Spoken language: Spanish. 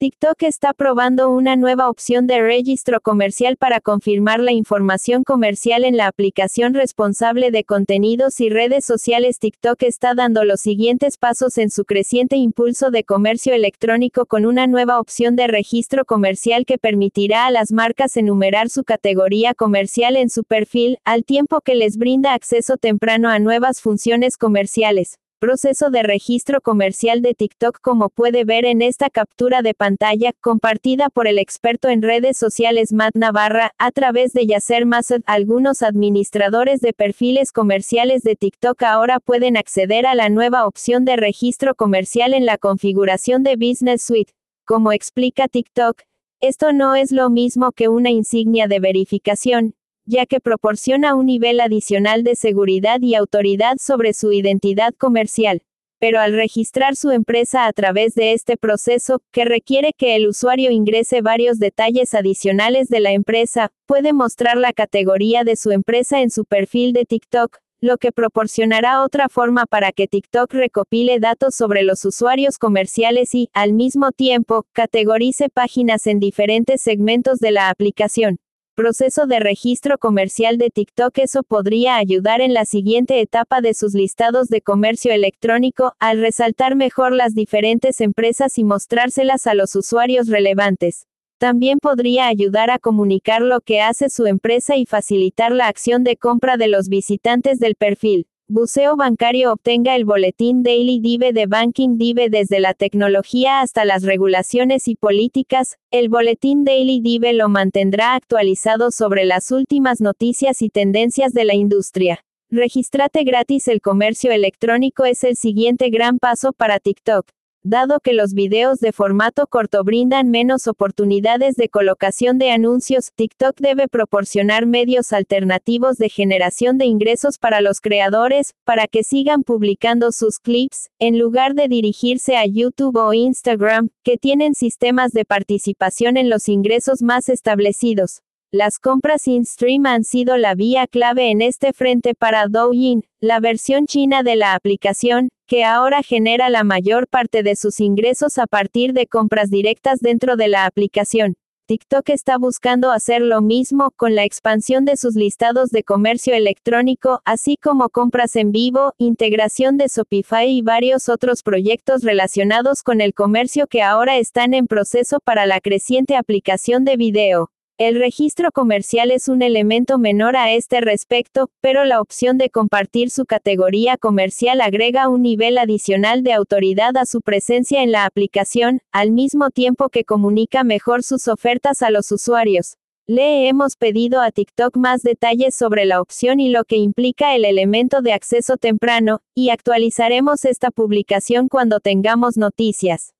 TikTok está probando una nueva opción de registro comercial para confirmar la información comercial en la aplicación responsable de contenidos y redes sociales. TikTok está dando los siguientes pasos en su creciente impulso de comercio electrónico con una nueva opción de registro comercial que permitirá a las marcas enumerar su categoría comercial en su perfil, al tiempo que les brinda acceso temprano a nuevas funciones comerciales. Proceso de registro comercial de TikTok como puede ver en esta captura de pantalla, compartida por el experto en redes sociales Matt Navarra, a través de Yasser Masad. Algunos administradores de perfiles comerciales de TikTok ahora pueden acceder a la nueva opción de registro comercial en la configuración de Business Suite. Como explica TikTok, esto no es lo mismo que una insignia de verificación, ya que proporciona un nivel adicional de seguridad y autoridad sobre su identidad comercial. Pero al registrar su empresa a través de este proceso, que requiere que el usuario ingrese varios detalles adicionales de la empresa, puede mostrar la categoría de su empresa en su perfil de TikTok, lo que proporcionará otra forma para que TikTok recopile datos sobre los usuarios comerciales y, al mismo tiempo, categorice páginas en diferentes segmentos de la aplicación proceso de registro comercial de TikTok. Eso podría ayudar en la siguiente etapa de sus listados de comercio electrónico, al resaltar mejor las diferentes empresas y mostrárselas a los usuarios relevantes. También podría ayudar a comunicar lo que hace su empresa y facilitar la acción de compra de los visitantes del perfil. Buceo bancario obtenga el boletín Daily Dive de Banking Dive desde la tecnología hasta las regulaciones y políticas. El boletín Daily Dive lo mantendrá actualizado sobre las últimas noticias y tendencias de la industria. Registrate gratis el comercio electrónico es el siguiente gran paso para TikTok. Dado que los videos de formato corto brindan menos oportunidades de colocación de anuncios, TikTok debe proporcionar medios alternativos de generación de ingresos para los creadores, para que sigan publicando sus clips, en lugar de dirigirse a YouTube o Instagram, que tienen sistemas de participación en los ingresos más establecidos. Las compras in-stream han sido la vía clave en este frente para Douyin, la versión china de la aplicación, que ahora genera la mayor parte de sus ingresos a partir de compras directas dentro de la aplicación. TikTok está buscando hacer lo mismo con la expansión de sus listados de comercio electrónico, así como compras en vivo, integración de Shopify y varios otros proyectos relacionados con el comercio que ahora están en proceso para la creciente aplicación de video. El registro comercial es un elemento menor a este respecto, pero la opción de compartir su categoría comercial agrega un nivel adicional de autoridad a su presencia en la aplicación, al mismo tiempo que comunica mejor sus ofertas a los usuarios. Le hemos pedido a TikTok más detalles sobre la opción y lo que implica el elemento de acceso temprano, y actualizaremos esta publicación cuando tengamos noticias.